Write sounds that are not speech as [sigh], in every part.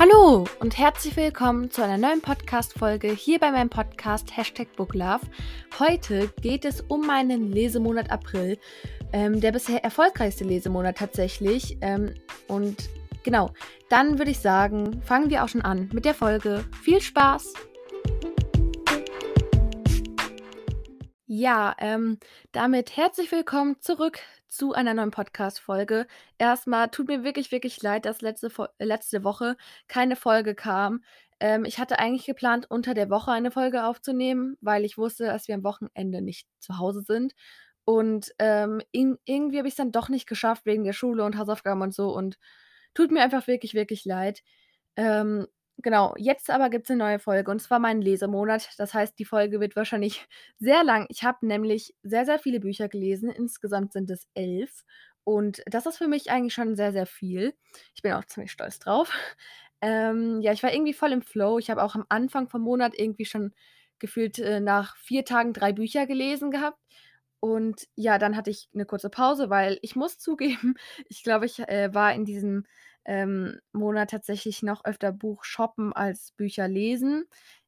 Hallo und herzlich willkommen zu einer neuen Podcast-Folge hier bei meinem Podcast Hashtag Booklove. Heute geht es um meinen Lesemonat April, ähm, der bisher erfolgreichste Lesemonat tatsächlich. Ähm, und genau, dann würde ich sagen, fangen wir auch schon an mit der Folge. Viel Spaß! Ja, ähm, damit herzlich willkommen zurück zu einer neuen Podcast-Folge. Erstmal tut mir wirklich, wirklich leid, dass letzte, letzte Woche keine Folge kam. Ähm, ich hatte eigentlich geplant, unter der Woche eine Folge aufzunehmen, weil ich wusste, dass wir am Wochenende nicht zu Hause sind. Und ähm, in, irgendwie habe ich es dann doch nicht geschafft, wegen der Schule und Hausaufgaben und so. Und tut mir einfach wirklich, wirklich leid. Ähm, Genau, jetzt aber gibt es eine neue Folge und zwar meinen Lesemonat. Das heißt, die Folge wird wahrscheinlich [laughs] sehr lang. Ich habe nämlich sehr, sehr viele Bücher gelesen. Insgesamt sind es elf. Und das ist für mich eigentlich schon sehr, sehr viel. Ich bin auch ziemlich stolz drauf. [laughs] Ähm, ja, ich war irgendwie voll im Flow. Ich habe auch am Anfang vom Monat irgendwie schon gefühlt äh, nach vier Tagen drei Bücher gelesen gehabt. Und ja, dann hatte ich eine kurze Pause, weil ich muss [laughs] zugeben, ich glaube, ich äh, war in diesem ähm, Monat tatsächlich noch öfter Buch shoppen als Bücher lesen.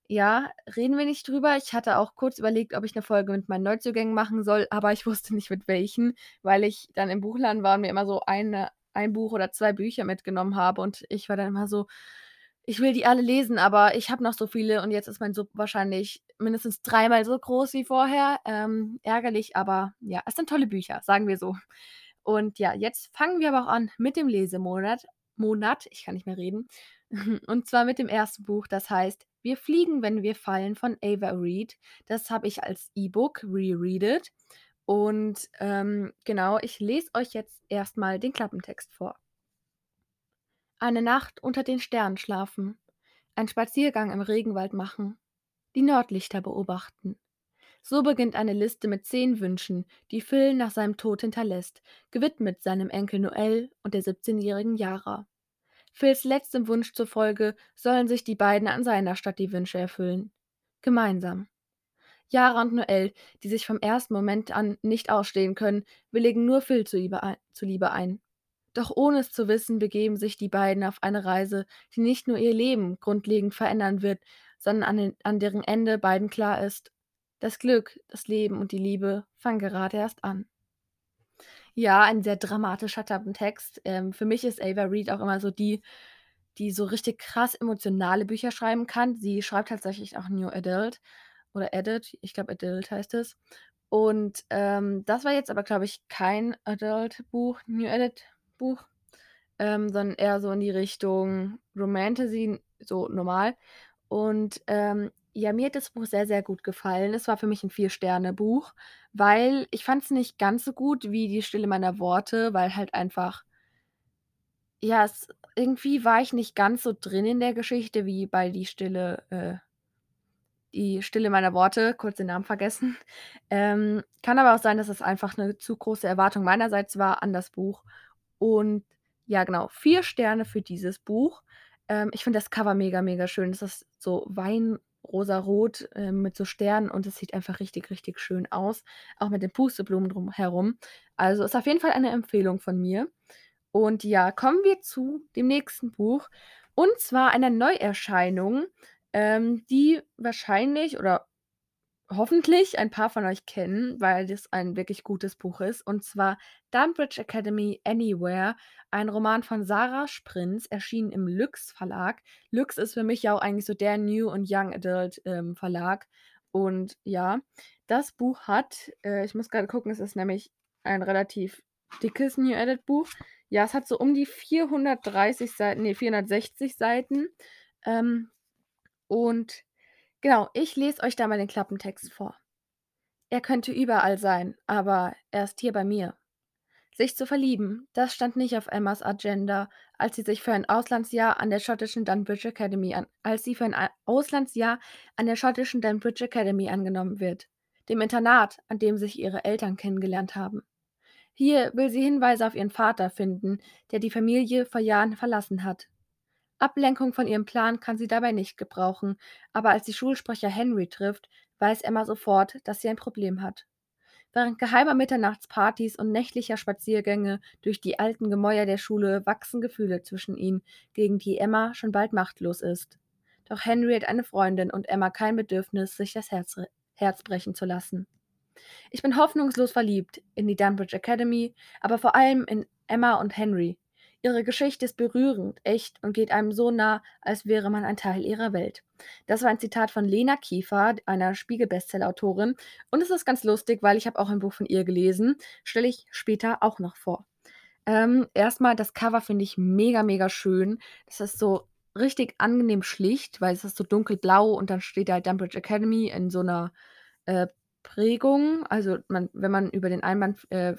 Ja, reden wir nicht drüber. Ich hatte auch kurz überlegt, ob ich eine Folge mit meinen Neuzugängen machen soll, aber ich [laughs] wusste nicht mit welchen, weil ich dann im Buchladen war und mir immer so eine ein Buch oder zwei Bücher mitgenommen habe und ich war dann immer so: „Ich will die alle lesen, aber ich habe noch so viele und jetzt ist mein Sub wahrscheinlich mindestens dreimal so groß wie vorher.“ Ähm, ärgerlich, aber ja, es sind tolle Bücher, sagen wir so. Und ja, jetzt fangen wir aber auch an mit dem Lesemonat. Monat, ich kann nicht mehr reden. [laughs] Und zwar mit dem ersten Buch, das heißt Wir fliegen, wenn wir fallen von Ava Reed. Das habe ich als E-Book rereadet. Und ähm, genau, ich lese euch jetzt erstmal den Klappentext vor. Eine Nacht unter den Sternen schlafen, ein Spaziergang im Regenwald machen, die Nordlichter beobachten. So beginnt eine Liste mit zehn Wünschen, die Phil nach seinem Tod hinterlässt, gewidmet seinem Enkel Noel und der 17-jährigen Yara. Phils letztem Wunsch zufolge sollen sich die beiden an seiner Stadt die Wünsche erfüllen. Gemeinsam. Yara und Noel, die sich vom ersten Moment an nicht ausstehen können, willigen nur Phil zuliebe ein. Doch ohne es zu wissen, begeben sich die beiden auf eine Reise, die nicht nur ihr Leben grundlegend verändern wird, sondern an, den, an deren Ende beiden klar ist, das Glück, das Leben und die Liebe fangen gerade erst an. Ja, ein sehr dramatischer Text. Ähm, für mich ist Ava Reed auch immer so die, die so richtig krass emotionale Bücher schreiben kann. Sie schreibt tatsächlich auch New Adult oder Edit, ich glaube Adult heißt es. Und ähm, das war jetzt aber, glaube ich, kein Adult-Buch, New Edit-Buch, ähm, sondern eher so in die Richtung Romantasy, so normal. Und ähm, ja, mir hat das Buch sehr, sehr gut gefallen. Es war für mich ein Vier-Sterne-Buch, weil ich fand es nicht ganz so gut wie „Die Stille meiner Worte“, weil halt einfach ja, es irgendwie war ich nicht ganz so drin in der Geschichte wie bei „Die Stille“ äh, „Die Stille meiner Worte“, kurz den Namen vergessen. [laughs] Ähm, kann aber auch sein, dass es einfach eine zu große Erwartung meinerseits war an das Buch. Und ja, genau, vier Sterne für dieses Buch. Ähm, ich finde das Cover mega, mega schön. Das ist so Wein rosarot, äh, mit so Sternen und es sieht einfach richtig, richtig schön aus, auch mit den Pusteblumen drumherum. Also ist auf jeden Fall eine Empfehlung von mir. Und ja, kommen wir zu dem nächsten Buch und zwar einer Neuerscheinung, ähm, die wahrscheinlich oder hoffentlich ein paar von euch kennen, weil das ein wirklich gutes Buch ist. Und zwar Dunbridge Academy Anywhere, ein Roman von Sarah Sprinz, erschienen im Lüx Verlag. Lüx ist für mich ja auch eigentlich so der New und Young Adult ähm, Verlag. Und ja, das Buch hat, äh, ich muss gerade gucken, es ist nämlich ein relativ dickes New Edit Buch. Ja, es hat so um die 430 Seiten, nee, 460 Seiten. Ähm, und Genau, ich lese euch da mal den Klappentext vor. Er könnte überall sein, aber er ist hier bei mir. Sich zu verlieben, das stand nicht auf Emmas Agenda, als sie sich für ein Auslandsjahr an der schottischen Dunbridge Academy an, als sie für ein Auslandsjahr an der schottischen Dunbridge Academy angenommen wird, dem Internat, an dem sich ihre Eltern kennengelernt haben. Hier will sie Hinweise auf ihren Vater finden, der die Familie vor Jahren verlassen hat. Ablenkung von ihrem Plan kann sie dabei nicht gebrauchen, aber als sie Schulsprecher Henry trifft, weiß Emma sofort, dass sie ein Problem hat. Während geheimer Mitternachtspartys und nächtlicher Spaziergänge durch die alten Gemäuer der Schule wachsen Gefühle zwischen ihnen, gegen die Emma schon bald machtlos ist. Doch Henry hat eine Freundin und Emma kein Bedürfnis, sich das Herz, Herz brechen zu lassen. Ich bin hoffnungslos verliebt in die Dunbridge Academy, aber vor allem in Emma und Henry. Ihre Geschichte ist berührend, echt und geht einem so nah, als wäre man ein Teil ihrer Welt. Das war ein Zitat von Lena Kiefer, einer Spiegel-Bestseller-Autorin. Und es ist ganz lustig, weil ich habe auch ein Buch von ihr gelesen. Stelle ich später auch noch vor. Ähm, erstmal, das Cover finde ich mega, mega schön. Das ist so richtig angenehm schlicht, weil es ist so dunkelblau und dann steht da Dunbridge Academy in so einer äh, Prägung. Also man, wenn man über den Einband, äh,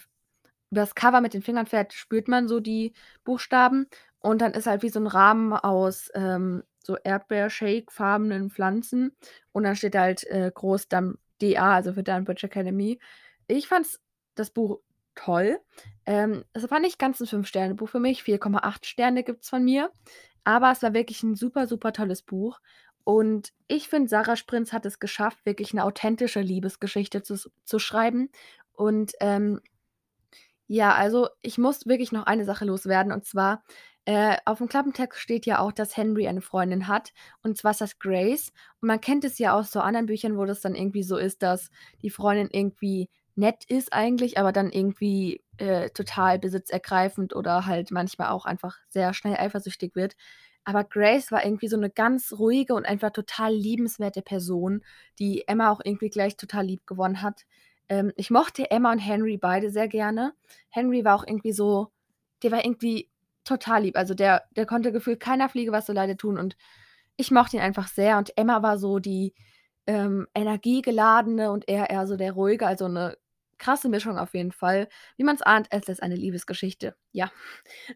das Cover mit den Fingern fährt, spürt man so die Buchstaben. Und dann ist halt wie so ein Rahmen aus ähm, so Erdbeer-Shake-farbenen Pflanzen. Und dann steht halt äh, groß dann DA, also für Dunbridge Academy. Ich fand das Buch toll. Ähm, es war nicht ganz ein 5-Sterne-Buch für mich. 4,8 Sterne gibt es von mir. Aber es war wirklich ein super, super tolles Buch. Und ich finde, Sarah Sprintz hat es geschafft, wirklich eine authentische Liebesgeschichte zu zu schreiben. Und, ähm, ja, also, ich muss wirklich noch eine Sache loswerden, und zwar, äh, aufm Klappentext steht ja auch, dass Henry eine Freundin hat, und zwar ist das Grace. Und man kennt es ja aus so anderen Büchern, wo das dann irgendwie so ist, dass die Freundin irgendwie nett ist eigentlich, aber dann irgendwie, äh, total besitzergreifend oder halt manchmal auch einfach sehr schnell eifersüchtig wird. Aber Grace war irgendwie so 'ne ganz ruhige und einfach total liebenswerte Person, die Emma auch irgendwie gleich total lieb gewonnen hat. Ähm, ich mochte Emma und Henry beide sehr gerne. Henry war auch irgendwie so der war irgendwie total lieb. Also, der der konnte gefühlt keiner Fliege was zuleide tun und ich mochte ihn einfach sehr. Und Emma war so die, ähm, energiegeladene und er eher so der ruhige, also 'ne krasse Mischung auf jeden Fall. Wie man's ahnt, es ist eine Liebesgeschichte, ja.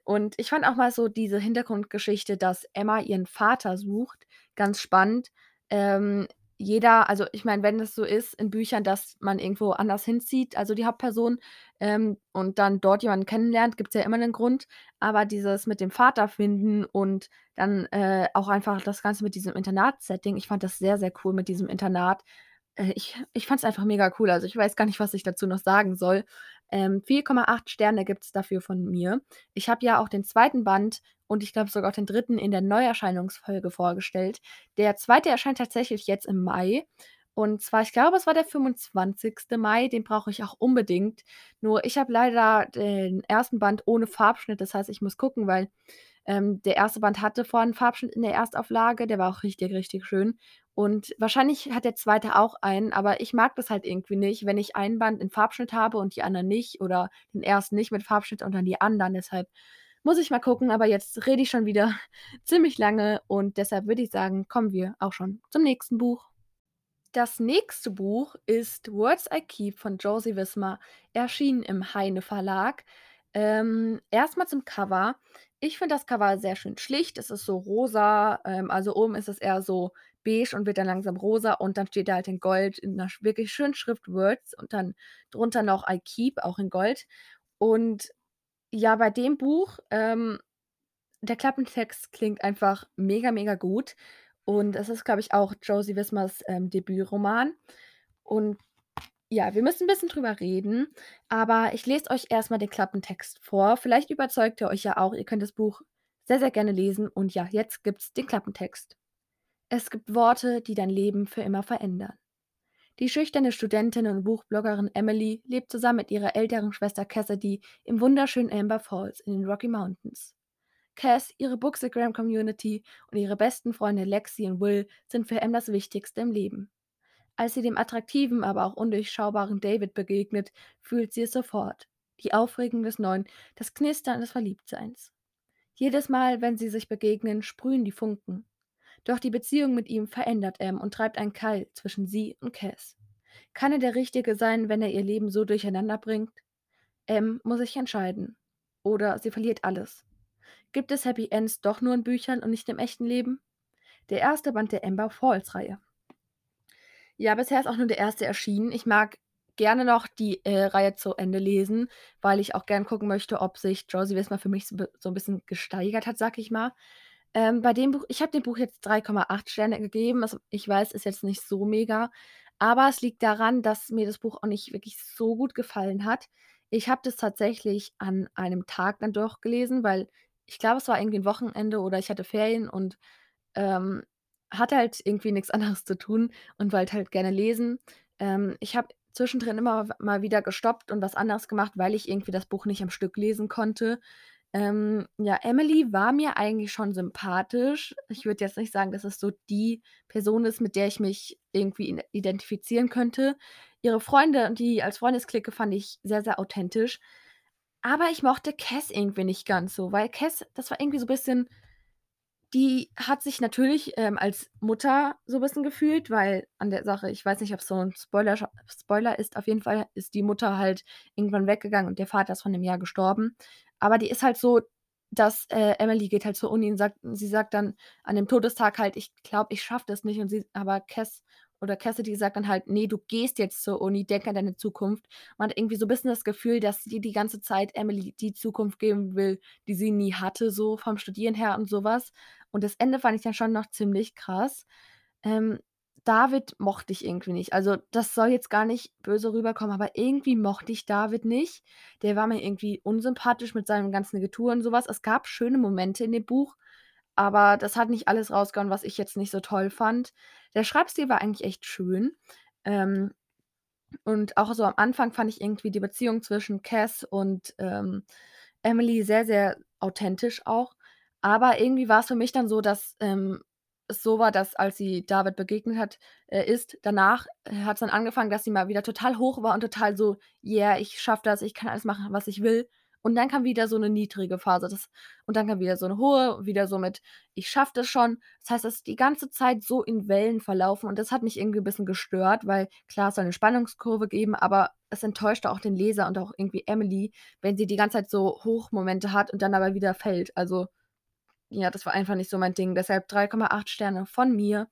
Und ich fand auch mal so diese Hintergrundgeschichte, dass Emma ihren Vater sucht, ganz spannend. Ähm, jeder also, ich meine, wenn es so ist in Büchern, dass man irgendwo anders hinzieht, also die Hauptperson, ähm, und dann dort jemanden kennenlernt, gibt's ja immer 'nen Grund. Aber dieses mit dem Vater finden und dann, äh, auch einfach das Ganze mit diesem Internat-Setting, ich fand das sehr, sehr cool mit diesem Internat. Äh, ich ich fand's einfach mega cool. Also, ich weiß gar nicht, was ich dazu noch sagen soll. Ähm, 4,8 Sterne gibt's dafür von mir. Ich habe ja auch den zweiten Band und ich glaube sogar auch den dritten in der Neuerscheinungsfolge vorgestellt. Der zweite erscheint tatsächlich jetzt im Mai. Und zwar, ich glaube, es war der 25. Mai, den brauche ich auch unbedingt. Nur ich habe leider den ersten Band ohne Farbschnitt. Das heißt, ich muss gucken, weil ähm, der erste Band hatte vorher 'n Farbschnitt in der Erstauflage, der war auch richtig, richtig schön. Und wahrscheinlich hat der zweite auch einen, aber ich mag das halt irgendwie nicht, wenn ich einen Band in Farbschnitt habe und die anderen nicht oder den ersten nicht mit Farbschnitt und dann die anderen. Deshalb muss ich mal gucken, aber jetzt rede ich schon wieder [laughs] ziemlich lange und deshalb würde ich sagen, kommen wir auch schon zum nächsten Buch. Das nächste Buch ist Words I Keep von Josie Wismar, erschienen im Heine Verlag. Ähm, erst zum Cover. Ich finde das Cover sehr schön schlicht. Es ist so rosa, ähm, also oben ist es eher so beige und wird dann langsam rosa und dann steht da halt in Gold in 'ner sch wirklich schönen Schrift Words und dann drunter noch I keep, auch in Gold. Und ja, bei dem Buch, ähm, der Klappentext klingt einfach mega, mega gut und es ist, glaube ich, auch Josie Wismars, ähm, Debütroman. Und ja, wir müssen 'n bisschen drüber reden, aber ich lese euch erst mal den Klappentext vor. Vielleicht überzeugt er euch ja auch. Ihr könnt das Buch sehr, sehr gerne lesen und ja, jetzt gibt's den Klappentext. Es gibt Worte, die dein Leben für immer verändern. Die schüchterne Studentin und Buchbloggerin Emily lebt zusammen mit ihrer älteren Schwester Cassidy im wunderschönen Amber Falls in den Rocky Mountains. Cass, ihre Bookstagram-Community und ihre besten Freunde Lexi und Will sind für Em das Wichtigste im Leben. Als sie dem attraktiven, aber auch undurchschaubaren David begegnet, fühlt sie es sofort. Die Aufregung des Neuen, das Knistern des Verliebtseins. Jedes Mal, wenn sie sich begegnen, sprühen die Funken. Doch die Beziehung mit ihm verändert Em und treibt einen Keil zwischen sie und Cass. Kann er der Richtige sein, wenn er ihr Leben so durcheinander bringt? Em muss sich entscheiden. Oder sie verliert alles. Gibt es Happy Ends doch nur in Büchern und nicht im echten Leben? Der erste Band der Amber Falls Reihe. Ja, bisher ist auch nur der erste erschienen. Ich mag gerne noch die, äh, Reihe zu Ende lesen, weil ich auch gern gucken möchte, ob sich Josie Wismar für mich so so 'n bisschen gesteigert hat, sage ich mal. Ähm, bei dem Buch ich habe dem Buch jetzt 3,8 Sterne gegeben. Also, ich weiß, ist jetzt nicht so mega, Aber es liegt daran, dass mir das Buch auch nicht wirklich so gut gefallen hat. Ich habe das tatsächlich an einem Tag dann durchgelesen, weil ich glaube, es war irgendwie 'n Wochenende oder ich hatte Ferien und, ähm, hatte halt irgendwie nix anderes zu tun und wollte halt gerne lesen. Ähm, ich habe zwischendrin immer mal wieder gestoppt und was anderes gemacht, weil ich irgendwie das Buch nicht am Stück lesen konnte. Ähm, ja, Emily war mir eigentlich schon sympathisch. Ich würde jetzt nicht sagen, dass es so die Person ist, mit der ich mich irgendwie identifizieren könnte. Ihre Freunde und die als Freundesklicke fand ich sehr, sehr authentisch. Aber ich mochte Cass irgendwie nicht ganz so, weil Cass, das war irgendwie so bisschen die hat sich natürlich, ähm, als Mutter so bisschen gefühlt, weil an der Sache ich weiß nicht, ob's so 'n Spoiler Spoiler ist, auf jeden Fall ist die Mutter halt irgendwann weggegangen und der Vater ist vor 'nem Jahr gestorben. Aber die ist halt so, dass äh, Emily geht halt zur Uni und sagt sie sagt dann an dem Todestag halt: „Ich glaube, ich schaffe das nicht.“ Und sie aber Cass oder Cassidy sagt dann halt: „Ne, du gehst jetzt zur Uni, denk an deine Zukunft.“ Man hat irgendwie so bisschen das Gefühl, dass sie die ganze Zeit Emily die Zukunft geben will, die sie nie hatte, so vom Studieren her und so was. Und das Ende fand ich dann schon noch ziemlich krass. Ähm, David mochte ich irgendwie nicht. Also, das soll jetzt gar nicht böse rüberkommen, aber irgendwie mochte ich David nicht. Der war mir irgendwie unsympathisch mit seinem ganzen Getue und so was. Es gab schöne Momente in dem Buch, aber das hat nicht alles rausgehauen, was ich jetzt nicht so toll fand. Der Schreibstil war eigentlich echt schön. Ähm, und auch so am Anfang fand ich irgendwie die Beziehung zwischen Cass und, ähm, Emily sehr, sehr authentisch auch. Aber irgendwie war's für mich dann so, dass, ähm, es so war, dass als sie David begegnet hat äh, ist, danach hat's dann angefangen, dass sie mal wieder total hoch war und total so: „Yeah, ich schaffe das, ich kann alles machen, was ich will.“ Und dann kam wieder so 'ne niedrige Phase, das und dann kam wieder so 'ne hohe, wieder so mit: „Ich schaffe das schon.“ Das heißt, das ist die ganze Zeit so in Wellen verlaufen und das hat mich irgendwie 'n bisschen gestört, weil klar, es soll 'ne Spannungskurve geben, aber es enttäuschte auch den Leser und auch irgendwie Emily, wenn sie die ganze Zeit so Hochmomente hat und dann aber wieder fällt. Also, ja, das war einfach nicht so mein Ding. Deshalb 3,8 Sterne von mir.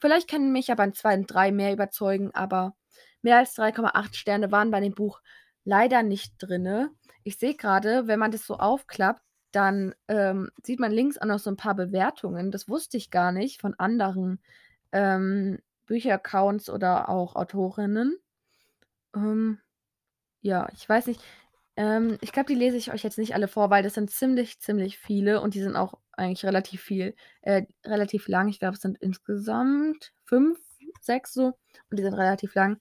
Vielleicht können mich ja 2 und 3 mehr überzeugen, aber mehr als 3,8 Sterne waren bei dem Buch leider nicht drinne. Ich sehe grade, wenn man das so aufklappt, dann, ähm, sieht man links auch noch so 'n paar Bewertungen. Das wusste ich gar nicht von anderen, ähm, Bücheraccounts oder auch Autorinnen. Ähm, ja, ich weiß nicht. Ähm, ich glaube, die lese ich euch jetzt nicht alle vor, weil das sind ziemlich, ziemlich viele und die sind auch eigentlich relativ viel äh, relativ lang. Ich glaube, es sind insgesamt 5, 6 so und die sind relativ lang.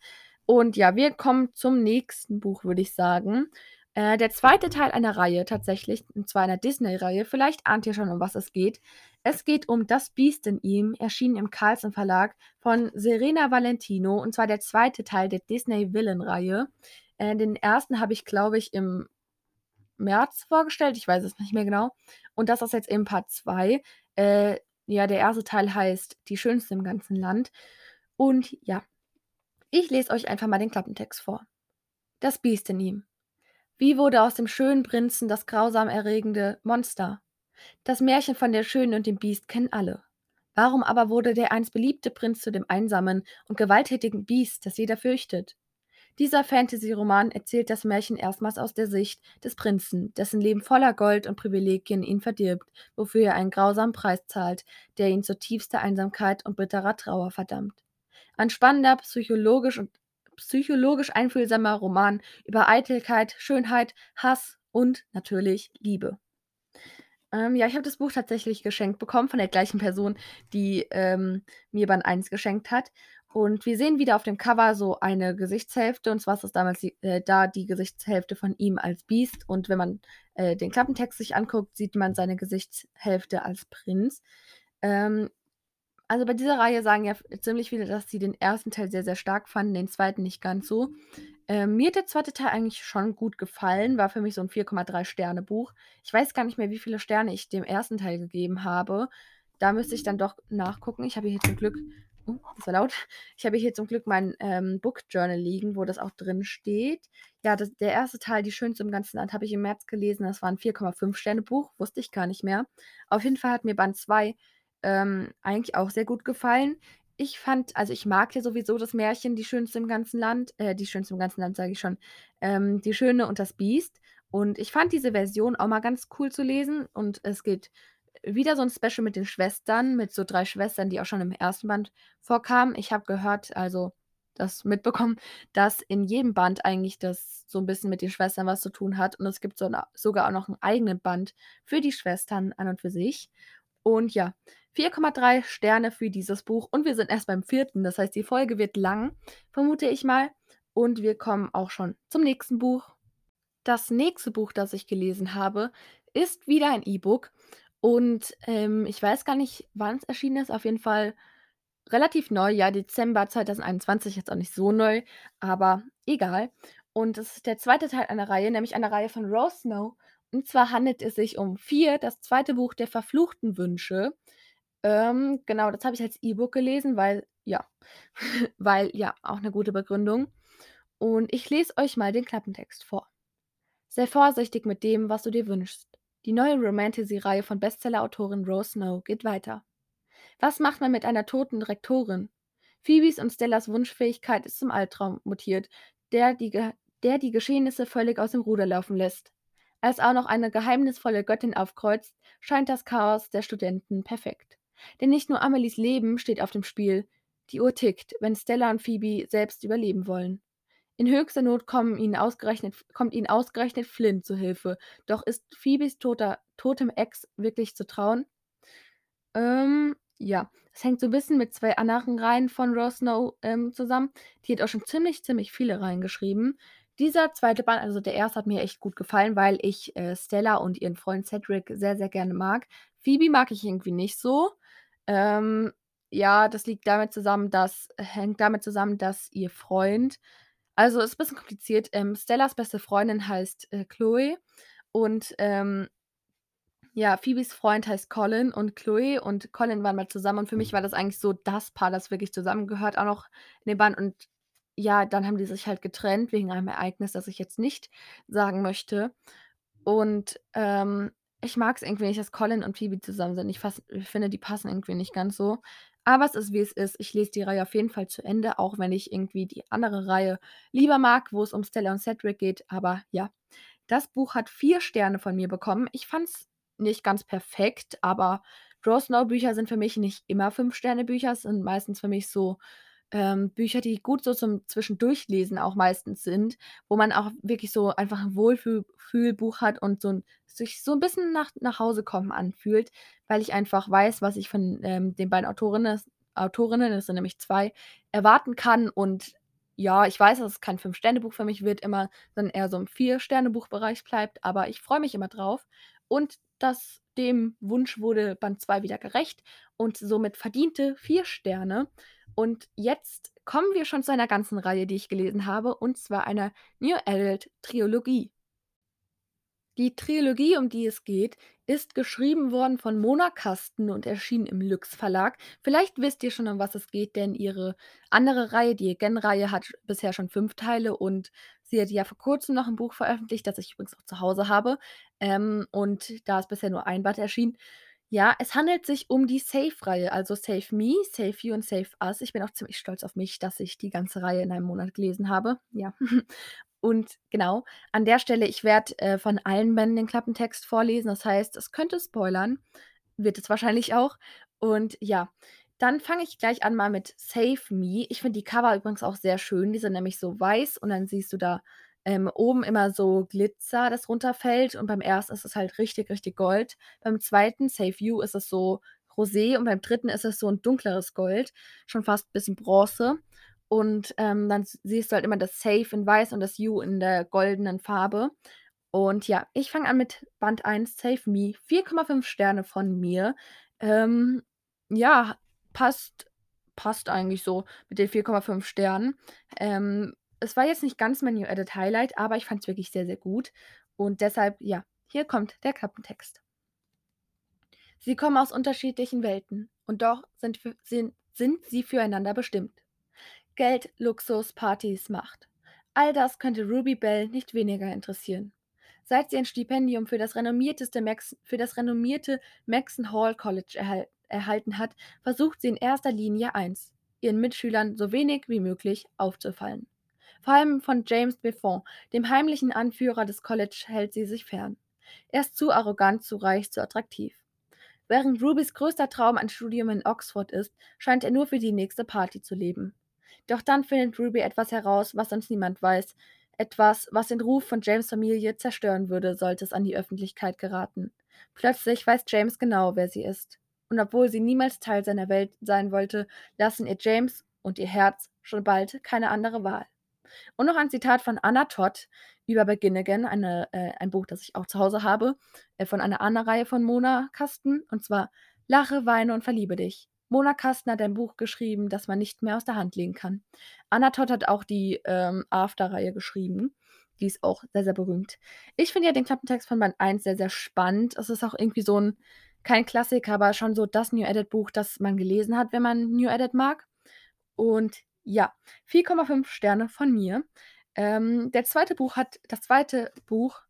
Und ja, wir kommen zum nächsten Buch, würde ich sagen. Äh, der 2. Teil einer Reihe tatsächlich, und zwar einer Disney-Reihe. Vielleicht ahnt ihr schon, um was es geht. Es geht um „Das Biest in ihm“, erschienen im Carlsen Verlag von Serena Valentino, und zwar der 2. Teil der Disney-Villain-Reihe. Äh, den 1. habe ich, glaube ich, im März vorgestellt, ich weiß es nicht mehr genau. Und das ist jetzt eben Part 2. Äh, ja, der 1. Teil heißt „Die Schönste im ganzen Land“. Und ja, ich lese euch einfach mal den Klappentext vor. „Das Biest in ihm. Wie wurde aus dem schönen Prinzen das grausam erregende Monster? Das Märchen von der Schönen und dem Biest kennen alle. Warum aber wurde der einst beliebte Prinz zu dem einsamen und gewalttätigen Biest, das jeder fürchtet? Dieser Fantasy-Roman erzählt das Märchen erstmals aus der Sicht des Prinzen, dessen Leben voller Gold und Privilegien ihn verdirbt, wofür er einen grausamen Preis zahlt, der ihn zu tiefster Einsamkeit und bitterer Trauer verdammt. Ein spannender, psychologisch und psychologisch einfühlsamer Roman über Eitelkeit, Schönheit, Hass und natürlich Liebe.“ Ähm, ja, ich habe das Buch tatsächlich geschenkt bekommen von der gleichen Person, die, ähm, mir Band 1 geschenkt hat. Und wir sehen wieder auf dem Cover so eine Gesichtshälfte, und zwar ist das damals die äh, da die Gesichtshälfte von ihm als Biest. Und wenn man, äh, den Klappentext sich anguckt, sieht man seine Gesichtshälfte als Prinz. Ähm, also, bei dieser Reihe sagen ja ziemlich viele, dass sie den 1. Teil sehr, sehr stark fanden, den 2. nicht ganz so. Ähm, mir hat der 2. Teil eigentlich schon gut gefallen, war für mich so 'n 4,3 Sterne Buch. Ich weiß gar nicht mehr, wie viele Sterne ich dem 1. Teil gegeben habe. Da müsste ich dann doch nachgucken. Ich habe hier zum Glück oh, das war laut. Ich habe hier zum Glück mein, ähm, Book Journal liegen, wo das auch drin steht. Ja, das der 1. Teil, „Die Schönste im ganzen Land“, habe ich im März gelesen. Das war 'n 4,5 Sterne Buch, wusste ich gar nicht mehr. Auf jeden Fall hat mir Band 2, ähm, eigentlich auch sehr gut gefallen. Ich fand also, ich mag ja sowieso das Märchen „Die Schönste im ganzen Land“ äh, „Die Schönste im ganzen Land“, sage ich schon, ähm, „Die Schöne und das Biest“. Und ich fand diese Version auch mal ganz cool zu lesen und es geht wieder so 'n Special mit den Schwestern, mit so 3 Schwestern, die auch schon im 1. Band vorkamen. Ich habe gehört also, das mitbekommen, dass in jedem Band eigentlich das so 'n bisschen mit den Schwestern was zu tun hat und es gibt so sogar auch noch 'n eigenen Band für die Schwestern an und für sich. Und ja, 4,3 Sterne für dieses Buch und wir sind erst beim 4., das heißt, die Folge wird lang, vermute ich mal. Und wir kommen auch schon zum nächsten Buch. Das nächste Buch, das ich gelesen habe, ist wieder ein E-Book und, ähm, ich weiß gar nicht, wann's erschienen ist, auf jeden Fall relativ neu, ja, Dezember 2021, jetzt auch nicht so neu, aber egal. Und das ist der 2. Teil einer Reihe, nämlich einer Reihe von Rose Snow. Und zwar handelt es sich um „4“, das 2. Buch der verfluchten Wünsche. Ähm, genau, das habe ich als E-Book gelesen, weil ja, [laughs] weil ja, auch 'ne gute Begründung. Und ich lese euch mal den Klappentext vor. Sei vorsichtig mit dem, was du dir wünschst. Die neue Romantasy-Reihe von Bestseller-Autorin Rose Snow geht weiter. Was macht man mit einer toten Rektorin? Phoebes und Stellas Wunschfähigkeit ist zum Albtraum mutiert, der die der die Geschehnisse völlig aus dem Ruder laufen lässt. Als auch noch eine geheimnisvolle Göttin aufkreuzt, scheint das Chaos der Studenten perfekt. Denn nicht nur Amelies Leben steht auf dem Spiel, die Uhr tickt, wenn Stella und Phoebe selbst überleben wollen. In höchster Not kommen ihnen ausgerechnet kommt ihnen ausgerechnet Flint zu Hilfe. Doch ist Phoebes toter totem Ex wirklich zu trauen? Ähm, ja, es hängt so 'n bisschen mit 2 anderen Reihen von Rose Snow, ähm, zusammen. Die hat auch schon ziemlich, ziemlich viele Reihen geschrieben. Dieser 2. Band, also der 1., hat mir echt gut gefallen, weil ich, äh, Stella und ihren Freund Cedric sehr, sehr gerne mag. Phoebe mag ich irgendwie nicht so. Ähm, ja, das liegt damit zusammen, dass hängt damit zusammen, dass ihr Freund also, ist bisschen kompliziert. Ähm, Stellas beste Freundin heißt, äh, Chloe und, ähm ja, Phoebes Freund heißt Colin und Chloe und Colin waren mal zusammen und für mich war das eigentlich so das Paar, das wirklich zusammengehört auch noch in dem Band. Und ja, dann haben die sich halt getrennt wegen einem Ereignis, das ich jetzt nicht sagen möchte. Und, ähm, ich mag's irgendwie nicht, dass Colin und Phoebe zusammen sind. Ich fass ich finde, die passen irgendwie nicht ganz so. Aber es ist, wie es ist. Ich lese die Reihe auf jeden Fall zu Ende, auch wenn ich irgendwie die andere Reihe lieber mag, wo es um Stella und Cedric geht. Aber ja, das Buch hat 4 Sterne von mir bekommen. Ich fand's nicht ganz perfekt, aber Rose Snow Bücher sind für mich nicht immer 5-Sterne-Bücher. Es sind meistens für mich so, ähm, Bücher, die gut so zum Zwischendurchlesen auch meistens sind, wo man auch wirklich so einfach 'n Wohlfühl Fühlbuch hat und so 'n sich so 'n bisschen nach Nach-Hause-kommen anfühlt, weil ich einfach weiß, was ich von, ähm, den beiden Autorinnes Autorinnen, es sind nämlich 2, erwarten kann. Und ja, ich weiß, dass es kein 5-Sterne-Buch für mich wird immer, sondern eher so im 4-Sterne-Buchbereich bleibt, aber ich freue mich immer drauf. Und das dem Wunsch wurde Band 2 wieder gerecht und somit verdiente 4 Sterne. Und jetzt kommen wir schon zu einer ganzen Reihe, die ich gelesen habe, und zwar einer New Adult Trilogie. Die Trilogie, um die es geht, ist geschrieben worden von Mona Kasten und erschien im Lüx Verlag. Vielleicht wisst ihr schon, um was es geht, denn ihre andere Reihe, die Again-Reihe, hat bisher schon 5 Teile und sie hat ja vor Kurzem noch 'n Buch veröffentlicht, das ich übrigens auch zu Hause habe. Ähm, und da ist bisher nur 1 Band erschienen. Ja, es handelt sich um die Save-Reihe, also Save Me, Save You und Save Us. Ich bin auch ziemlich stolz auf mich, dass ich die ganze Reihe in einem Monat gelesen habe, ja. [laughs] Und genau, an der Stelle, ich werde, äh, von allen Bänden den Klappentext vorlesen. Das heißt, es könnte spoilern, wird es wahrscheinlich auch. Und ja, dann fange ich gleich an mal mit Save Me. Ich finde die Cover übrigens auch sehr schön. Die sind nämlich so weiß und dann siehst du da, ähm, oben immer so Glitzer, das runterfällt und beim 1. ist es halt richtig, richtig Gold. Beim 2. Save You ist es so rosé und beim 3. ist es so 'n dunkleres Gold, schon fast bisschen Bronze. Und, ähm, dann siehst du halt immer das Save in weiß und das You in der goldenen Farbe. Und ja, ich fange an mit Band 1, Save Me, 4,5 Sterne von mir. Ähm, ja, passt passt eigentlich so mit den 4,5 Sternen. Ähm, es war jetzt nicht ganz mein New Adult Highlight, aber ich fand's wirklich sehr, sehr gut. Und deshalb, ja, hier kommt der Klappentext. Sie kommen aus unterschiedlichen Welten und doch sind fü sin sind sie füreinander bestimmt. Geld, Luxus, Partys, Macht. All das könnte Ruby Bell nicht weniger interessieren. Seit sie ein Stipendium für das renommierteste Max für das renommierte Maxon Hall College erhal erhalten hat, versucht sie in erster Linie eins: ihren Mitschülern so wenig wie möglich aufzufallen. Vor allem von James Buffon, dem heimlichen Anführer des College, hält sie sich fern. Er ist zu arrogant, zu reich, zu attraktiv. Während Rubys größter Traum ein Studium in Oxford ist, scheint er nur für die nächste Party zu leben. Doch dann findet Ruby etwas heraus, was sonst niemand weiß. Etwas, was den Ruf von James' Familie zerstören würde, sollte es an die Öffentlichkeit geraten. Plötzlich weiß James genau, wer sie ist. Und obwohl sie niemals Teil seiner Welt sein wollte, lassen ihr James und ihr Herz schon bald keine andere Wahl. Und noch ein Zitat von Anna Todd über Begin Again, eine, äh, ein Buch, das ich auch zu Hause habe, äh, von einer anderen Reihe von Mona Kasten, und zwar Lache, weine und verliebe dich. Mona Kasten hat ein Buch geschrieben, das man nicht mehr aus der Hand legen kann. Anna Todd hat auch die ähm, After-Reihe geschrieben. Die ist auch sehr, sehr berühmt. Ich finde ja den Klappentext von Band 1 sehr, sehr spannend. Es ist auch irgendwie so ein, kein Klassiker, aber schon so das New Edit Buch, das man gelesen hat, wenn man New Edit mag. Und ja, 4,5 Sterne von mir. Ähm, der zweite Buch hat, das zweite Buch,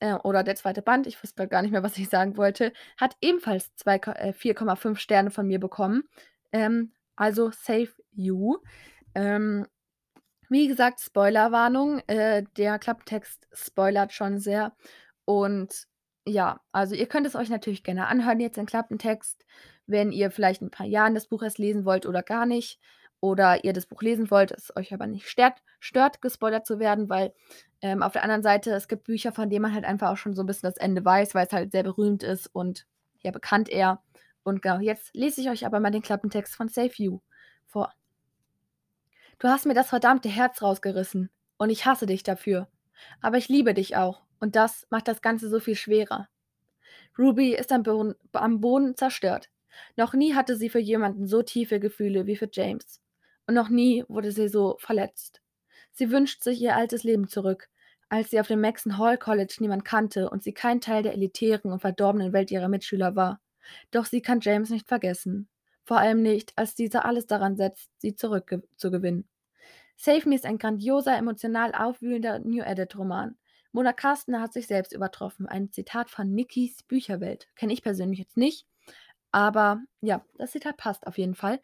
äh, oder der zweite Band, ich wusste gar nicht mehr, was ich sagen wollte, hat ebenfalls äh, 4,5 Sterne von mir bekommen. Ähm, also Save You. Ähm, wie gesagt, Spoilerwarnung. Äh, der Klapptext spoilert schon sehr. Und ja, also ihr könnt es euch natürlich gerne anhören, jetzt den Klappentext, wenn ihr vielleicht in ein paar Jahren das Buch erst lesen wollt oder gar nicht oder ihr das Buch lesen wollt, es euch aber nicht stört, stört gespoilert zu werden, weil ähm, auf der anderen Seite, es gibt Bücher, von denen man halt einfach auch schon so ein bisschen das Ende weiß, weil es halt sehr berühmt ist und ja bekannt eher. Und genau, jetzt lese ich euch aber mal den Klappentext von Save You vor. Du hast mir das verdammte Herz rausgerissen und ich hasse dich dafür. Aber ich liebe dich auch und das macht das Ganze so viel schwerer. Ruby ist am Boden, am Boden zerstört. Noch nie hatte sie für jemanden so tiefe Gefühle wie für James und noch nie wurde sie so verletzt. Sie wünscht sich ihr altes Leben zurück, als sie auf dem Maxon Hall College niemand kannte und sie kein Teil der elitären und verdorbenen Welt ihrer Mitschüler war. Doch sie kann James nicht vergessen. Vor allem nicht, als dieser alles daran setzt, sie zurückzugewinnen. Save Me ist ein grandioser, emotional aufwühlender New Edit-Roman. Mona Carstner hat sich selbst übertroffen. Ein Zitat von Nikis Bücherwelt. Kenne ich persönlich jetzt nicht. Aber ja, das Zitat passt auf jeden Fall.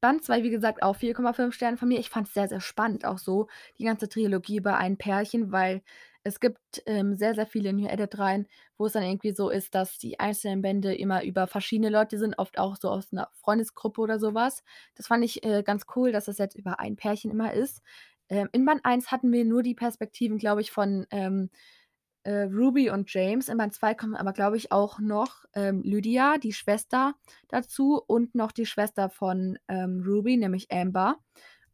Band 2, wie gesagt, auch 4,5 Sterne von mir. Ich fand es sehr, sehr spannend, auch so die ganze Trilogie über ein Pärchen, weil es gibt ähm, sehr, sehr viele New Edit-Reihen, wo es dann irgendwie so ist, dass die einzelnen Bände immer über verschiedene Leute sind, oft auch so aus einer Freundesgruppe oder sowas. Das fand ich äh, ganz cool, dass das jetzt über ein Pärchen immer ist. Ähm, in Band 1 hatten wir nur die Perspektiven, glaube ich, von ähm, äh, Ruby und James. In Band 2 kommen aber, glaube ich, auch noch ähm, Lydia, die Schwester, dazu und noch die Schwester von ähm, Ruby, nämlich Amber.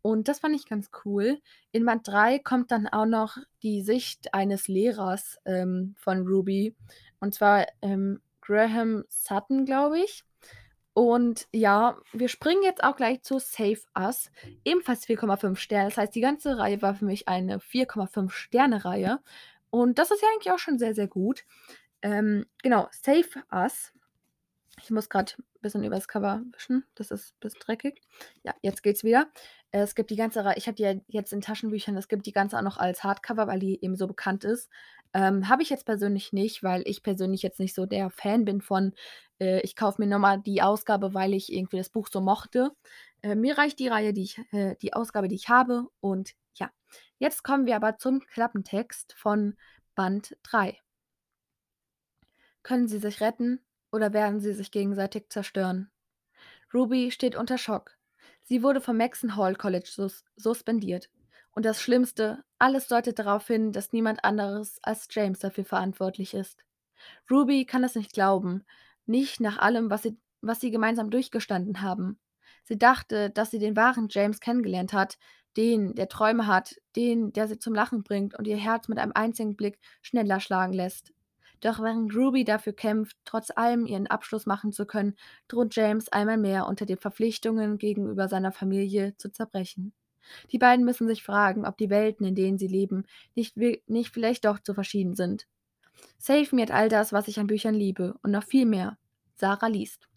Und das fand ich ganz cool. In Band 3 kommt dann auch noch die Sicht eines Lehrers ähm, von Ruby. Und zwar ähm, Graham Sutton, glaube ich. Und ja, wir springen jetzt auch gleich zu Save Us. Ebenfalls 4,5 Sterne. Das heißt, die ganze Reihe war für mich eine 4,5 Sterne Reihe. Und das ist ja eigentlich auch schon sehr, sehr gut. Ähm, genau, Save Us. Ich muss gerade ein bisschen übers Cover wischen. Das ist ein bisschen dreckig. Ja, jetzt geht's wieder. Es gibt die ganze Reihe, ich habe die ja jetzt in Taschenbüchern, es gibt die ganze auch noch als Hardcover, weil die eben so bekannt ist. Ähm, habe ich jetzt persönlich nicht, weil ich persönlich jetzt nicht so der Fan bin von, äh, ich kaufe mir nochmal die Ausgabe, weil ich irgendwie das Buch so mochte. Äh, mir reicht die Reihe, die ich, äh, die Ausgabe, die ich habe. Und ja, Jetzt kommen wir aber zum Klappentext von Band 3. Können sie sich retten oder werden sie sich gegenseitig zerstören? Ruby steht unter Schock. Sie wurde vom Maxon Hall College sus suspendiert. Und das Schlimmste, alles deutet darauf hin, dass niemand anderes als James dafür verantwortlich ist. Ruby kann es nicht glauben, nicht nach allem, was sie, was sie gemeinsam durchgestanden haben. Sie dachte, dass sie den wahren James kennengelernt hat, den, der Träume hat, den, der sie zum Lachen bringt und ihr Herz mit einem einzigen Blick schneller schlagen lässt. Doch während Ruby dafür kämpft, trotz allem ihren Abschluss machen zu können, droht James einmal mehr unter den Verpflichtungen gegenüber seiner Familie zu zerbrechen. Die beiden müssen sich fragen, ob die Welten, in denen sie leben, nicht, nicht vielleicht doch zu verschieden sind. Save Me hat all das, was ich an Büchern liebe und noch viel mehr. Sarah liest.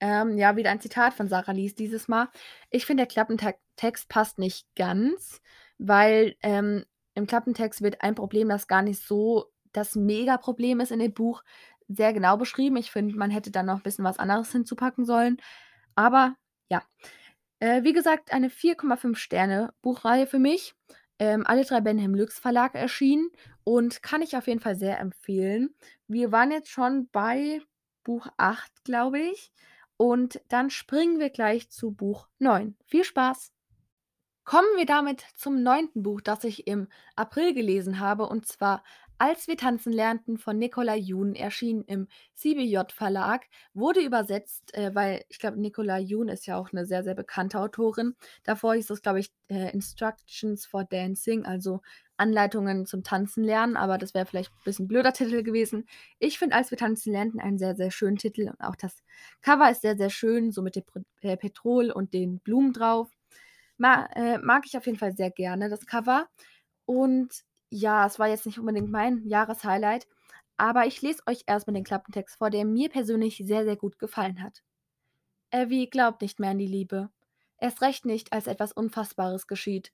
Ähm, ja, wieder ein Zitat von Sarah liest dieses Mal. Ich finde, der Klappentext passt nicht ganz, weil ähm, im Klappentext wird ein Problem, das gar nicht so das Mega-Problem ist in dem Buch, sehr genau beschrieben. Ich finde, man hätte da noch ein bisschen was anderes hinzupacken sollen. Aber ja, äh, wie gesagt, eine 4,5 Sterne Buchreihe für mich. Ähm, alle drei Bände im Lux Verlag erschienen und kann ich auf jeden Fall sehr empfehlen. Wir waren jetzt schon bei Buch 8, glaube ich. Und dann springen wir gleich zu Buch 9. Viel Spaß! Kommen wir damit zum neunten Buch, das ich im April gelesen habe, und zwar „Als wir tanzen lernten“ von Nicola Yoon, erschien im CBJ-Verlag, wurde übersetzt, äh, weil ich glaube, Nicola Yoon ist ja auch 'ne sehr, sehr bekannte Autorin. Davor hieß es, glaube ich, äh, „Instructions for Dancing“, also Anleitungen zum Tanzen lernen, aber das wäre vielleicht 'n bisschen blöder Titel gewesen. Ich finde „Als wir tanzen lernten“ einen sehr, sehr schönen Titel und auch das Cover ist sehr, sehr schön, so mit dem äh, Petrol und den Blumen drauf. Ma äh, mag ich auf jeden Fall sehr gerne, das Cover. Und ja, es war jetzt nicht unbedingt mein Jahreshighlight, aber ich lese euch erst mal den Klappentext vor, der mir persönlich sehr, sehr gut gefallen hat. Evie glaubt nicht mehr an die Liebe. Erst recht nicht, als etwas Unfassbares geschieht.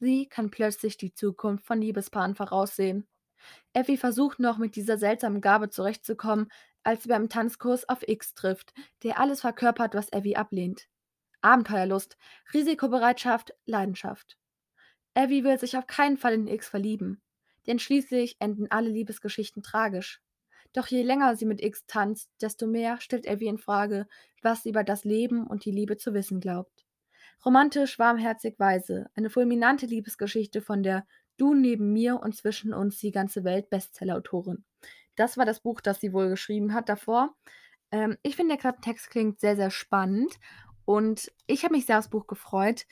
Sie kann plötzlich die Zukunft von Liebespaaren voraussehen. Evie versucht noch, mit dieser seltsamen Gabe zurechtzukommen, als sie beim Tanzkurs auf X trifft, der alles verkörpert, was Evie ablehnt. Abenteuerlust, Risikobereitschaft, Leidenschaft. Evie will sich auf keinen Fall in X verlieben, denn schließlich enden alle Liebesgeschichten tragisch. Doch je länger sie mit X tanzt, desto mehr stellt Evie in Frage, was sie über das Leben und die Liebe zu wissen glaubt. Romantisch, warmherzig, weise, eine fulminante Liebesgeschichte von der „Du neben mir und zwischen uns die ganze Welt“ Bestsellerautorin. Das war das Buch, das sie wohl geschrieben hat davor. Ähm, ich finde, der Klappentext klingt sehr, sehr spannend und ich habe mich sehr aufs Buch gefreut.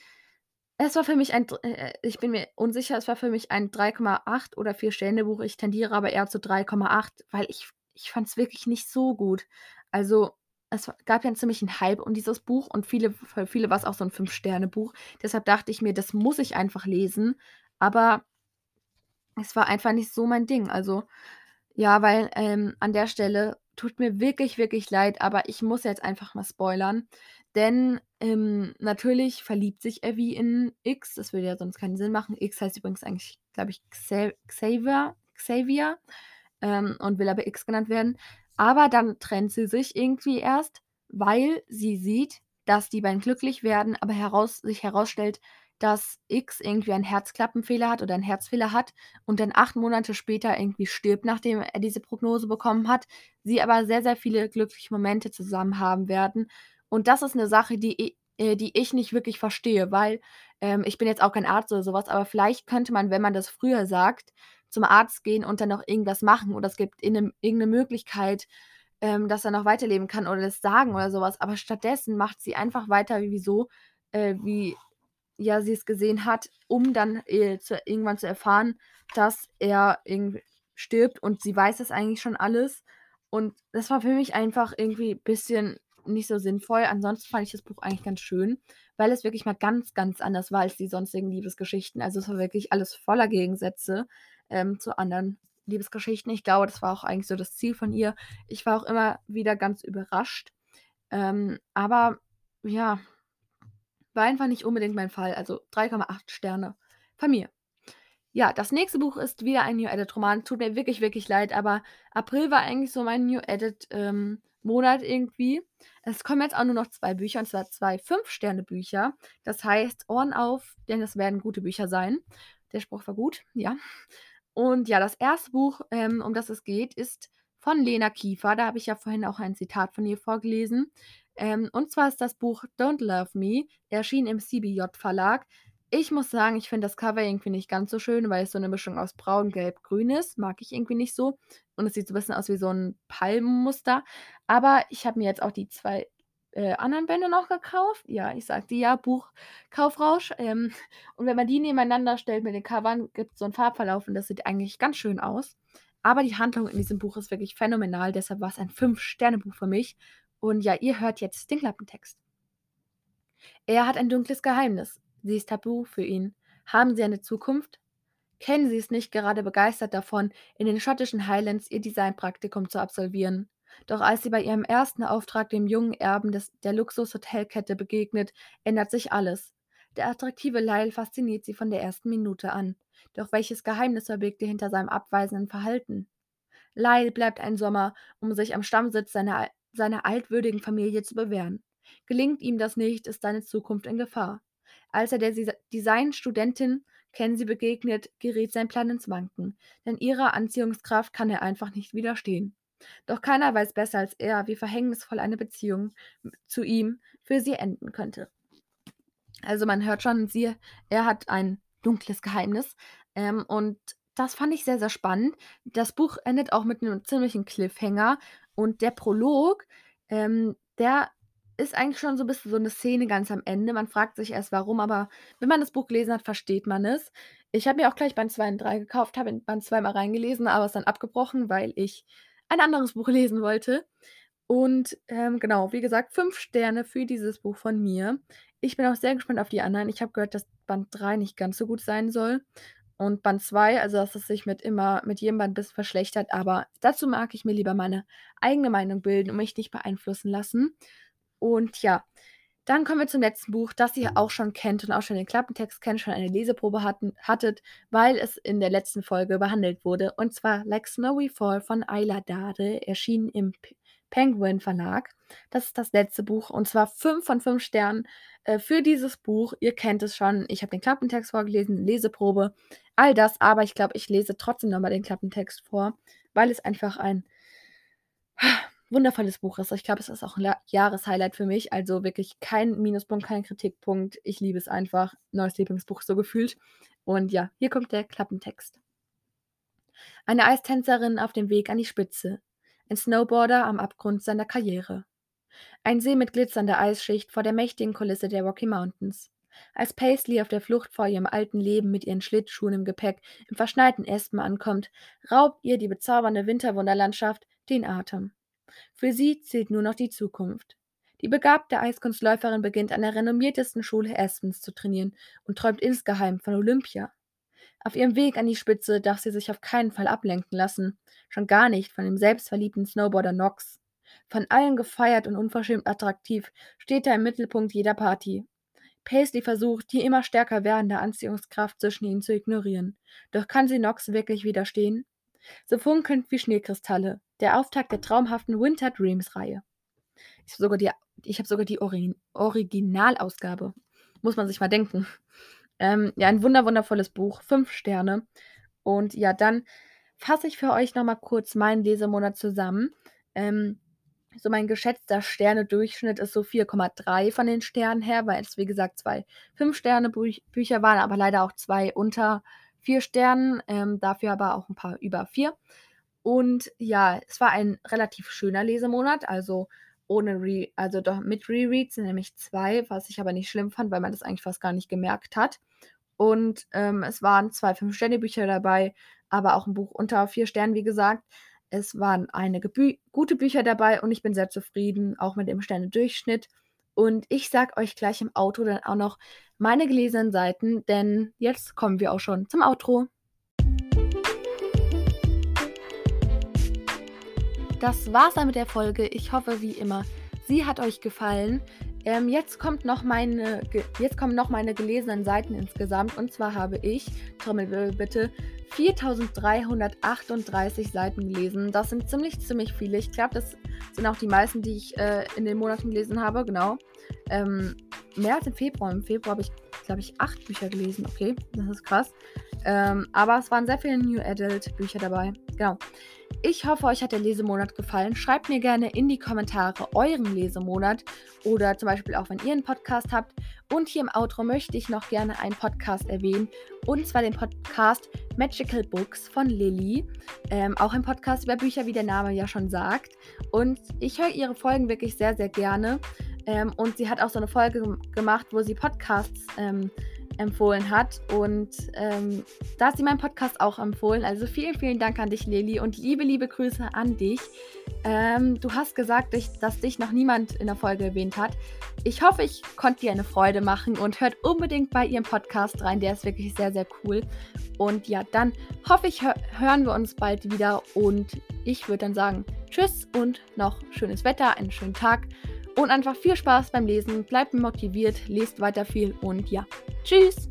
Es war für mich ein äh, äh, ich bin mir unsicher, es war für mich ein 3,8 oder 4 Sterne Buch. Ich tendiere aber eher zu 3,8, weil ich ich fand es wirklich nicht so gut. Also, es gab ja 'n ziemlichen Hype um dieses Buch und viele für viele war's auch so 'n 5-Sterne-Buch. Deshalb dachte ich mir, das muss ich einfach lesen, aber es war einfach nicht so mein Ding. Also, ja, weil, ähm, an der Stelle tut mir wirklich, wirklich leid, aber ich muss jetzt einfach mal spoilern, denn, ähm, natürlich verliebt sich Evie in X. Das würde ja sonst keinen Sinn machen. X heißt übrigens eigentlich, glaube ich, Xa Xaver Xavier, ähm, und will aber X genannt werden. Aber dann trennt sie sich irgendwie erst, weil sie sieht, dass die beiden glücklich werden, aber heraus sich herausstellt, dass X irgendwie einen Herzklappenfehler hat oder 'n Herzfehler hat und dann 8 Monate später irgendwie stirbt, nachdem er diese Prognose bekommen hat. Sie aber sehr, sehr viele glückliche Momente zusammen haben werden. Und das ist 'ne Sache, die äh, die ich nicht wirklich verstehe, weil, ähm, ich bin jetzt auch kein Arzt oder so was, aber vielleicht könnte man, wenn man das früher sagt, zum Arzt gehen und dann noch irgendwas machen oder es gibt in 'nem irgend 'ne Möglichkeit, ähm, dass er noch weiterleben kann oder das sagen oder so was. Aber stattdessen macht sie einfach weiter wie so, äh, wie, ja, sie es gesehen hat, um dann, äh, zu irgendwann zu erfahren, dass er irgendwie stirbt und sie weiß das eigentlich schon alles. Und das war für mich einfach irgendwie bisschen nicht so sinnvoll. Ansonsten fand ich das Buch eigentlich ganz schön, weil es wirklich mal ganz, ganz anders war als die sonstigen Liebesgeschichten. Also, es war wirklich alles voller Gegensätze, ähm, zu anderen Liebesgeschichten. Ich glaube, das war auch eigentlich so das Ziel von ihr. Ich war auch immer wieder ganz überrascht. Ähm, aber ja war einfach nicht unbedingt mein Fall. Also 3,8 Sterne von mir. Ja, das nächste Buch ist wieder ein New Adult Roman. Tut mir wirklich, wirklich leid, aber April war eigentlich so mein New Adult, ähm, Monat irgendwie. Es kommen jetzt auch nur noch 2 Bücher, und zwar 2 5-Sterne-Bücher. Das heißt: „Ohren auf, denn es werden gute Bücher sein.“ Der Spruch war gut, ja. Und ja, das erste Buch, ähm, um das es geht, ist von Lena Kiefer. Da habe ich ja vorhin auch ein Zitat von ihr vorgelesen. Ähm, und zwar ist das Buch „Don't Love Me“, erschienen im CBJ-Verlag. Ich muss sagen, ich finde das Cover irgendwie nicht ganz so schön, weil es so 'ne Mischung aus Braun, Gelb, Grün ist. Mag ich irgendwie nicht so. Und es sieht so 'n bisschen aus wie so 'n Palmenmuster. Aber ich habe mir jetzt auch die 2, äh, anderen Bände noch gekauft. Ja, ich sagte ja, Buchkaufrausch. Ähm, [laughs] und wenn man die nebeneinander stellt mit den Covern, gibt's so 'n Farbverlauf und das sieht eigentlich ganz schön aus. Aber die Handlung in diesem Buch ist wirklich phänomenal, deshalb war's ein 5-Sterne-Buch für mich. Und ja, ihr hört jetzt den Klappentext. Er hat ein dunkles Geheimnis. Sie ist tabu für ihn. Haben sie eine Zukunft? Kenzie ist nicht gerade begeistert davon, in den schottischen Highlands ihr Designpraktikum zu absolvieren. Doch als sie bei ihrem ersten Auftrag dem jungen Erben des der Luxus-Hotelkette begegnet, ändert sich alles. Der attraktive Lyle fasziniert sie von der ersten Minute an. Doch welches Geheimnis verbirgt er hinter seinem abweisenden Verhalten? Lyle bleibt einen Sommer, um sich am Stammsitz seiner seiner altwürdigen Familie zu bewähren. Gelingt ihm das nicht, ist seine Zukunft in Gefahr. Als er der Desi Designstudentin Kenzie begegnet, gerät sein Plan ins Wanken, denn ihrer Anziehungskraft kann er einfach nicht widerstehen. Doch keiner weiß besser als er, wie verhängnisvoll eine Beziehung zu ihm für sie enden könnte. Also man hört schon, sie, er hat ein dunkles Geheimnis. Ähm, und das fand ich sehr, sehr spannend. Das Buch endet auch mit einem ziemlichen Cliffhanger. Und der Prolog, ähm, der ist eigentlich schon so ein bisschen so eine Szene ganz am Ende. Man fragt sich erst warum, aber wenn man das Buch gelesen hat, versteht man es. Ich habe mir auch gleich Band 2 und 3 gekauft, habe in Band 2 mal reingelesen, aber es dann abgebrochen, weil ich ein anderes Buch lesen wollte. Und, ähm, genau, wie gesagt, 5 Sterne für dieses Buch von mir. Ich bin auch sehr gespannt auf die anderen. Ich habe gehört, dass Band 3 nicht ganz so gut sein soll und Band 2, also dass es sich mit immer mit jedem Band 'n bisschen verschlechtert, aber dazu mag ich mir lieber meine eigene Meinung bilden und mich nicht beeinflussen lassen. Und ja, dann kommen wir zum letzten Buch, das ihr auch schon kennt und auch schon den Klappentext kennt, schon eine Leseprobe hatten hattet, weil es in der letzten Folge behandelt wurde, und zwar Like Snowy Fall von Ayla Dade, erschienen im P Penguin Verlag. Das ist das letzte Buch und zwar 5 von 5 Sternen, äh, für dieses Buch. Ihr kennt es schon, ich habe den Klappentext vorgelesen, Leseprobe, all das, aber ich glaube, ich lese trotzdem noch mal den Klappentext vor, weil es einfach ein wundervolles Buch ist. Ich glaube, es ist auch 'n La Jahreshighlight für mich, also wirklich kein Minuspunkt, kein Kritikpunkt. Ich liebe es einfach. Neues Lieblingsbuch so gefühlt. Und ja, hier kommt der Klappentext. Eine Eistänzerin auf dem Weg an die Spitze. Ein Snowboarder am Abgrund seiner Karriere. Ein See mit glitzernder Eisschicht vor der mächtigen Kulisse der Rocky Mountains. Als Paisley auf der Flucht vor ihrem alten Leben mit ihren Schlittschuhen im Gepäck im verschneiten Espen ankommt, raubt ihr die bezaubernde Winterwunderlandschaft den Atem. Für sie zählt nur noch die Zukunft. Die begabte Eiskunstläuferin beginnt an der renommiertesten Schule Aspens zu trainieren und träumt insgeheim von Olympia. Auf ihrem Weg an die Spitze darf sie sich auf keinen Fall ablenken lassen, schon gar nicht von dem selbstverliebten Snowboarder Knox. Von allen gefeiert und unverschämt attraktiv, steht er im Mittelpunkt jeder Party. Paisley versucht, die immer stärker werdende Anziehungskraft zwischen ihnen zu ignorieren. Doch kann sie Knox wirklich widerstehen? So funkelnd wie Schneekristalle, der Auftakt der traumhaften Winter Dreams Reihe. Ich habe sogar die, ich hab sogar die Ori Originalausgabe. Muss man sich mal denken. Ähm, ja, ein wunder wundervolles Buch, fünf Sterne. Und ja, dann fasse ich für euch nochmal kurz meinen Lesemonat zusammen. Ähm, so mein geschätzter Sterne-Durchschnitt ist so 4,3 von den Sternen her, weil es wie gesagt zwei 5-Sterne-Bücher waren, aber leider auch zwei unter 4 Sternen, ähm, dafür aber auch ein paar über 4. Und ja, es war ein relativ schöner Lesemonat, also ohne Re also doch mit Rereads, nämlich zwei, was ich aber nicht schlimm fand, weil man das eigentlich fast gar nicht gemerkt hat. Und ähm, es waren zwei 5-Sterne-Bücher dabei, aber auch ein Buch unter 4 Sternen, wie gesagt. Es waren einige Bü gute Bücher dabei und ich bin sehr zufrieden, auch mit dem Sterne-Durchschnitt. Und ich sag euch gleich im Outro dann auch noch meine gelesenen Seiten, denn jetzt kommen wir auch schon zum Outro. Das war's dann mit der Folge. Ich hoffe, wie immer, sie hat euch gefallen. Ähm, jetzt, kommt noch meine, jetzt kommen noch meine gelesenen Seiten insgesamt. Und zwar habe ich, Trommelwirbel bitte, 4338 Seiten gelesen. Das sind ziemlich, ziemlich viele. Ich glaube, das sind auch die meisten, die ich äh, in den Monaten gelesen habe. Genau. Ähm, mehr als im Februar. Im Februar habe ich, glaube ich, acht Bücher gelesen. Okay, das ist krass. Ähm, aber es waren sehr viele New Adult Bücher dabei. Genau. Ich hoffe, euch hat der Lesemonat gefallen. Schreibt mir gerne in die Kommentare euren Lesemonat oder zum Beispiel auch, wenn ihr einen Podcast habt. Und hier im Outro möchte ich noch gerne einen Podcast erwähnen. Und zwar den Podcast Magical Books von Lilly. Ähm, auch ein Podcast über Bücher, wie der Name ja schon sagt. Und ich höre ihre Folgen wirklich sehr, sehr gerne. Ähm, und sie hat auch so eine Folge gemacht, wo sie Podcasts ähm, empfohlen hat. Und ähm, da hat sie meinen Podcast auch empfohlen. Also vielen, vielen Dank an dich, Lili. Und liebe, liebe Grüße an dich. Ähm, du hast gesagt, dass dich noch niemand in der Folge erwähnt hat. Ich hoffe, ich konnte dir eine Freude machen und hört unbedingt bei ihrem Podcast rein. Der ist wirklich sehr, sehr cool. Und ja, dann hoffe ich, hör hören wir uns bald wieder. Und ich würde dann sagen, tschüss und noch schönes Wetter, einen schönen Tag. Und einfach viel Spaß beim Lesen, bleibt motiviert, lest weiter viel und ja, tschüss!